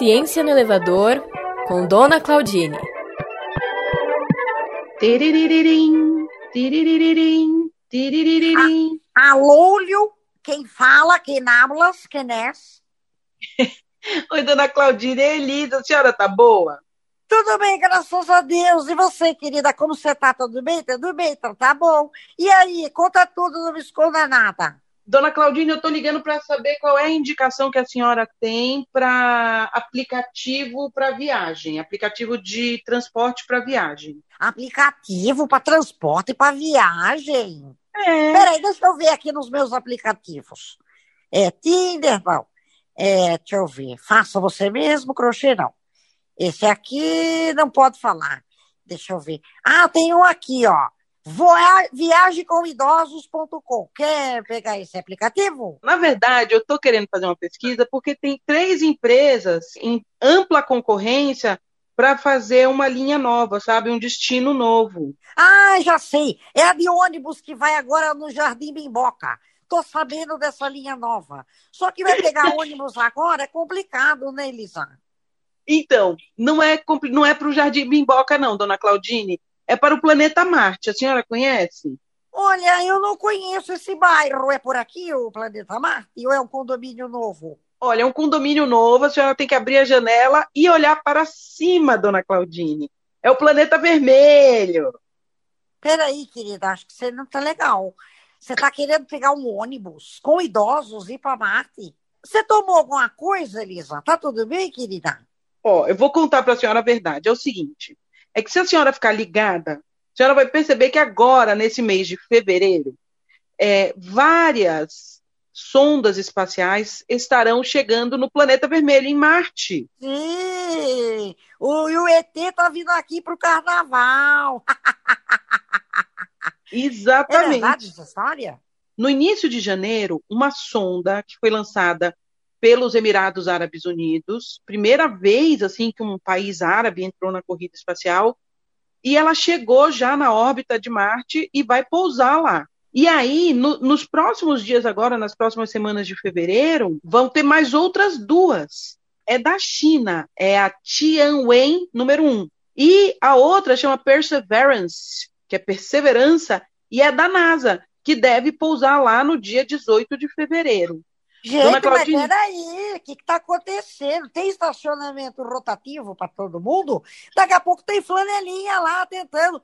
Ciência no Elevador, com Dona Claudine. Tiriririm, tiriririm, tiriririm. Alôlio, quem fala, quem hablas, quem és? Oi, dona Claudine, é Elisa, a senhora tá boa? Tudo bem, graças a Deus. E você, querida, como você tá? Tudo bem? Tudo bem, então tá bom. E aí, conta tudo, não me esconda nada. Dona Claudine, eu estou ligando para saber qual é a indicação que a senhora tem para aplicativo para viagem, aplicativo de transporte para viagem. Aplicativo para transporte para viagem? É. Peraí, deixa eu ver aqui nos meus aplicativos. É Tinder, não. É, deixa eu ver. Faça você mesmo, crochê, não. Esse aqui não pode falar. Deixa eu ver. Ah, tem um aqui, ó viagemcomidosos.com. Quer pegar esse aplicativo? Na verdade, eu estou querendo fazer uma pesquisa porque tem três empresas em ampla concorrência para fazer uma linha nova, sabe? Um destino novo. Ah, já sei. É a de ônibus que vai agora no Jardim Bimboca. Tô sabendo dessa linha nova. Só que vai pegar ônibus agora é complicado, né, Elisa? Então, não é, não é para o Jardim Bimboca, não, dona Claudine é para o planeta Marte. A senhora conhece? Olha, eu não conheço esse bairro. É por aqui o planeta Marte ou é um condomínio novo? Olha, é um condomínio novo, a senhora tem que abrir a janela e olhar para cima, dona Claudine. É o planeta vermelho. Peraí, querida, acho que você não tá legal. Você tá querendo pegar um ônibus com idosos e ir para Marte? Você tomou alguma coisa, Elisa? Tá tudo bem, querida? Ó, eu vou contar para a senhora a verdade. É o seguinte: é que se a senhora ficar ligada, a senhora vai perceber que agora, nesse mês de fevereiro, é, várias sondas espaciais estarão chegando no planeta vermelho, em Marte. Sim! O, o ET está vindo aqui para o carnaval. Exatamente. É verdade essa história? No início de janeiro, uma sonda que foi lançada pelos Emirados Árabes Unidos, primeira vez assim que um país árabe entrou na corrida espacial, e ela chegou já na órbita de Marte e vai pousar lá. E aí, no, nos próximos dias agora, nas próximas semanas de fevereiro, vão ter mais outras duas. É da China, é a Tianwen número um. E a outra chama Perseverance, que é perseverança, e é da NASA, que deve pousar lá no dia 18 de fevereiro. Gente, mas peraí, o que está acontecendo? Tem estacionamento rotativo para todo mundo? Daqui a pouco tem flanelinha lá tentando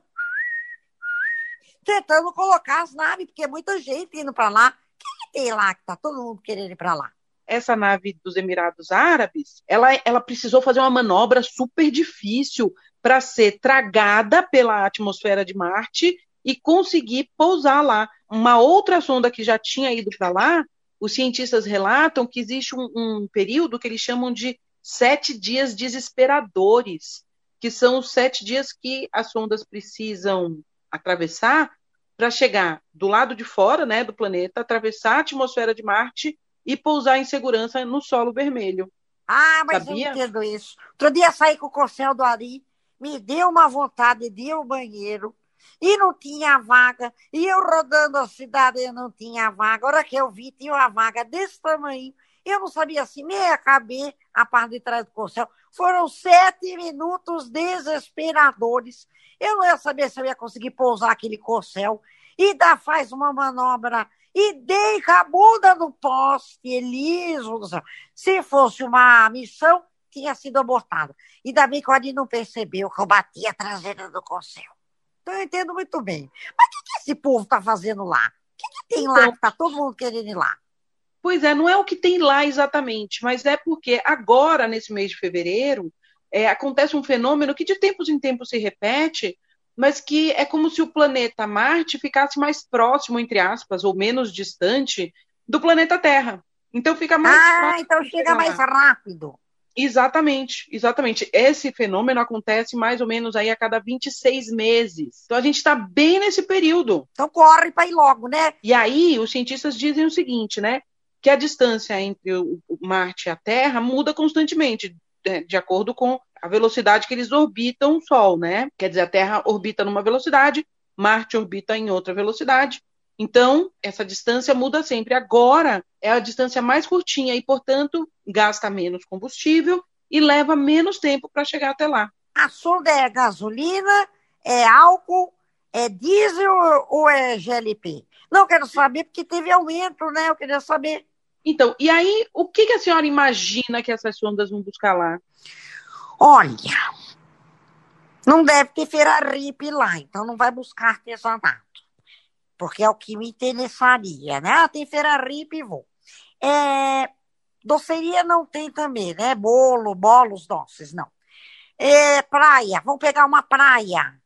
tentando colocar as naves, porque é muita gente indo para lá. O que, que, tem lá que está todo mundo querendo ir para lá? Essa nave dos Emirados Árabes, ela, ela precisou fazer uma manobra super difícil para ser tragada pela atmosfera de Marte e conseguir pousar lá. Uma outra sonda que já tinha ido para lá os cientistas relatam que existe um, um período que eles chamam de sete dias desesperadores, que são os sete dias que as sondas precisam atravessar para chegar do lado de fora né, do planeta, atravessar a atmosfera de Marte e pousar em segurança no solo vermelho. Ah, mas Sabia? eu entendo isso. Outro dia saí com o Corcel do Ari, me deu uma vontade de ir ao banheiro e não tinha vaga. E eu rodando a cidade, eu não tinha vaga. A hora que eu vi, tinha uma vaga desse tamanho. Eu não sabia se me acabei a parte de trás do corcel. Foram sete minutos desesperadores. Eu não ia saber se eu ia conseguir pousar aquele corcel. E dá, faz uma manobra e dei com a bunda no poste, Eliso. Se fosse uma missão, tinha sido abortada. Ainda bem que o Ari não percebeu que eu bati a traseira do corcel. Então eu entendo muito bem. Mas o que, que esse povo está fazendo lá? O que, que tem então, lá que está todo mundo querendo ir lá? Pois é, não é o que tem lá exatamente, mas é porque agora, nesse mês de fevereiro, é, acontece um fenômeno que de tempos em tempos se repete, mas que é como se o planeta Marte ficasse mais próximo, entre aspas, ou menos distante do planeta Terra. Então fica mais. Ah, então chega mais rápido. Exatamente, exatamente. Esse fenômeno acontece mais ou menos aí a cada 26 meses. Então a gente está bem nesse período. Então corre para ir logo, né? E aí os cientistas dizem o seguinte, né? Que a distância entre o Marte e a Terra muda constantemente, né? de acordo com a velocidade que eles orbitam o Sol, né? Quer dizer, a Terra orbita numa velocidade, Marte orbita em outra velocidade. Então, essa distância muda sempre. Agora é a distância mais curtinha e, portanto, gasta menos combustível e leva menos tempo para chegar até lá. A sonda é gasolina, é álcool, é diesel ou é GLP? Não quero saber porque teve aumento, né? Eu queria saber. Então, e aí, o que, que a senhora imagina que essas sondas vão buscar lá? Olha, não deve ter Ferraripe lá, então não vai buscar artesanato. Porque é o que me interessaria, né? Ah, tem Ferraripe, vou. É, doceria não tem também, né? Bolo, bolos doces, não. É, praia, vamos pegar uma praia.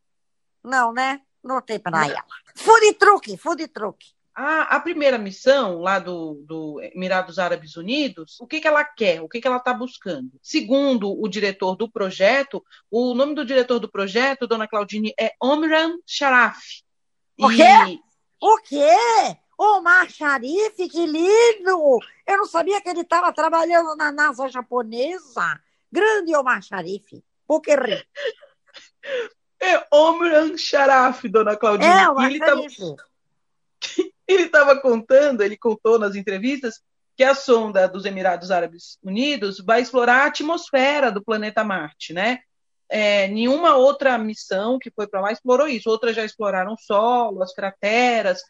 Não, né? Não tem praia lá. Food truck, food truck. A, a primeira missão lá do, do Emirados Árabes Unidos, o que, que ela quer? O que, que ela está buscando? Segundo o diretor do projeto, o nome do diretor do projeto, dona Claudine, é Omran Sharaf. O quê? O quê? Omar Sharif, que lindo! Eu não sabia que ele estava trabalhando na NASA japonesa. Grande Omar Sharif. Por que rir? É Omran Sharaf, dona Claudine. É, Omar ele estava contando, ele contou nas entrevistas, que a sonda dos Emirados Árabes Unidos vai explorar a atmosfera do planeta Marte, né? É, nenhuma outra missão que foi para lá explorou isso. Outras já exploraram o solo, as crateras,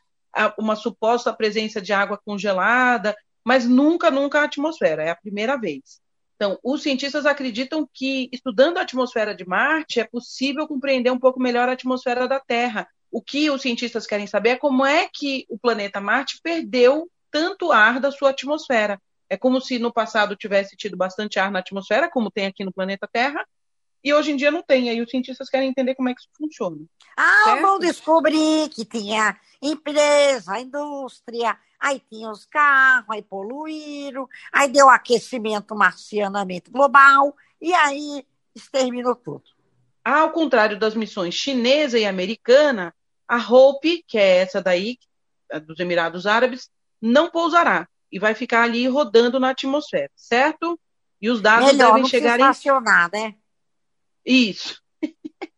uma suposta presença de água congelada, mas nunca, nunca a atmosfera. É a primeira vez. Então, os cientistas acreditam que, estudando a atmosfera de Marte, é possível compreender um pouco melhor a atmosfera da Terra. O que os cientistas querem saber é como é que o planeta Marte perdeu tanto ar da sua atmosfera. É como se no passado tivesse tido bastante ar na atmosfera, como tem aqui no planeta Terra, e hoje em dia não tem. Aí os cientistas querem entender como é que isso funciona. Ah, certo? vão descobrir que tinha empresa, indústria, aí tinha os carros, aí poluíram, aí deu aquecimento marcianamente global, e aí exterminou tudo. Ao contrário das missões chinesa e americana, a Hope, que é essa daí, dos Emirados Árabes, não pousará e vai ficar ali rodando na atmosfera, certo? E os dados Melhor devem não chegar em... né? Isso.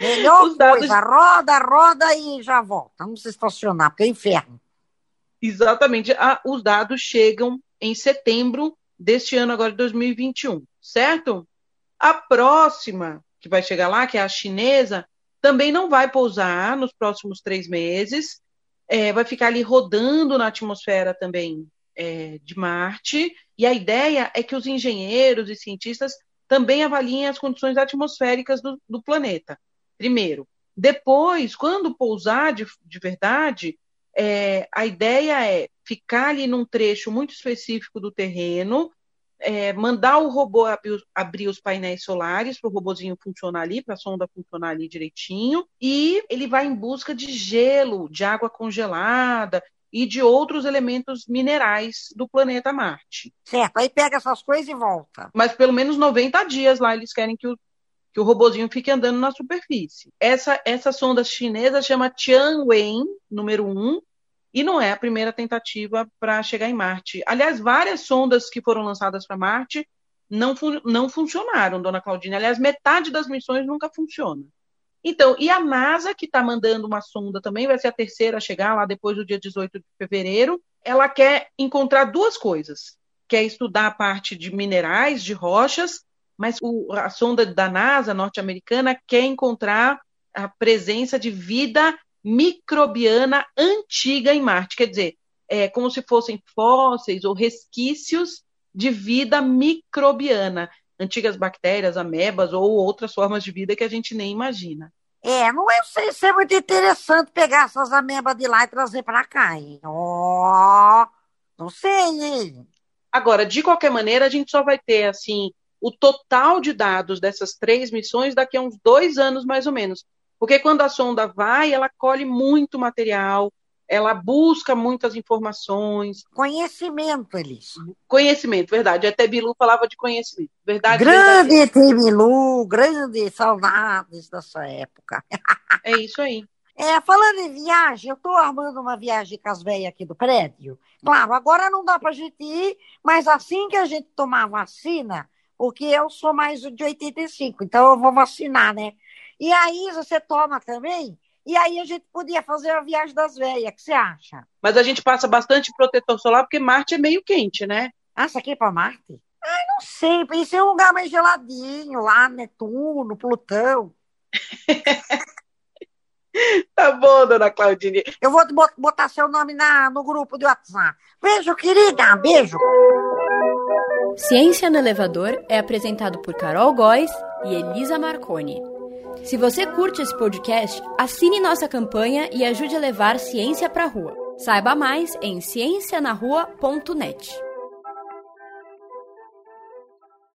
Melhor Os dados... coisa, roda, roda e já volta. Vamos estacionar, porque é inferno. Exatamente. Ah, os dados chegam em setembro deste ano, agora de 2021, certo? A próxima que vai chegar lá, que é a chinesa, também não vai pousar nos próximos três meses. É, vai ficar ali rodando na atmosfera também é, de Marte. E a ideia é que os engenheiros e cientistas também avaliem as condições atmosféricas do, do planeta, primeiro. Depois, quando pousar de, de verdade, é, a ideia é ficar ali num trecho muito específico do terreno, é, mandar o robô abrir, abrir os painéis solares para o robozinho funcionar ali, para a sonda funcionar ali direitinho, e ele vai em busca de gelo, de água congelada, e de outros elementos minerais do planeta Marte. Certo, aí pega essas coisas e volta. Mas pelo menos 90 dias lá eles querem que o, que o robozinho fique andando na superfície. Essa, essa sonda chinesa chama Tianwen, número 1, e não é a primeira tentativa para chegar em Marte. Aliás, várias sondas que foram lançadas para Marte não, fun não funcionaram, dona Claudine. Aliás, metade das missões nunca funciona. Então, e a NASA, que está mandando uma sonda também, vai ser a terceira a chegar lá depois do dia 18 de fevereiro, ela quer encontrar duas coisas. Quer estudar a parte de minerais, de rochas, mas o, a sonda da NASA norte-americana quer encontrar a presença de vida microbiana antiga em Marte. Quer dizer, é como se fossem fósseis ou resquícios de vida microbiana antigas bactérias, amebas ou outras formas de vida que a gente nem imagina. É, não é, sei se é muito interessante pegar essas amebas de lá e trazer para cá, hein? Ó, oh, não sei, hein? Agora, de qualquer maneira, a gente só vai ter, assim, o total de dados dessas três missões daqui a uns dois anos, mais ou menos. Porque quando a sonda vai, ela colhe muito material, ela busca muitas informações. Conhecimento, Elis. Conhecimento, verdade. Até Bilu falava de conhecimento. Verdade. Grande verdade. Bilu, grande saudades dessa época. É isso aí. É, falando em viagem, eu estou armando uma viagem com as velhas aqui do prédio. Claro, agora não dá para a gente ir, mas assim que a gente tomar a vacina, porque eu sou mais de 85, então eu vou vacinar, né? E aí você toma também e aí a gente podia fazer a viagem das velhas, o que você acha? Mas a gente passa bastante protetor solar porque Marte é meio quente, né? Ah, isso aqui é para Marte? Ai, não não sei, pensei em um lugar mais geladinho, lá, Netuno, Plutão. tá bom, dona Claudine. Eu vou botar seu nome na, no grupo do WhatsApp. Beijo, querida, beijo. Ciência no Elevador é apresentado por Carol Góes e Elisa Marconi. Se você curte esse podcast, assine nossa campanha e ajude a levar ciência para a rua. Saiba mais em ciencianarrua.net.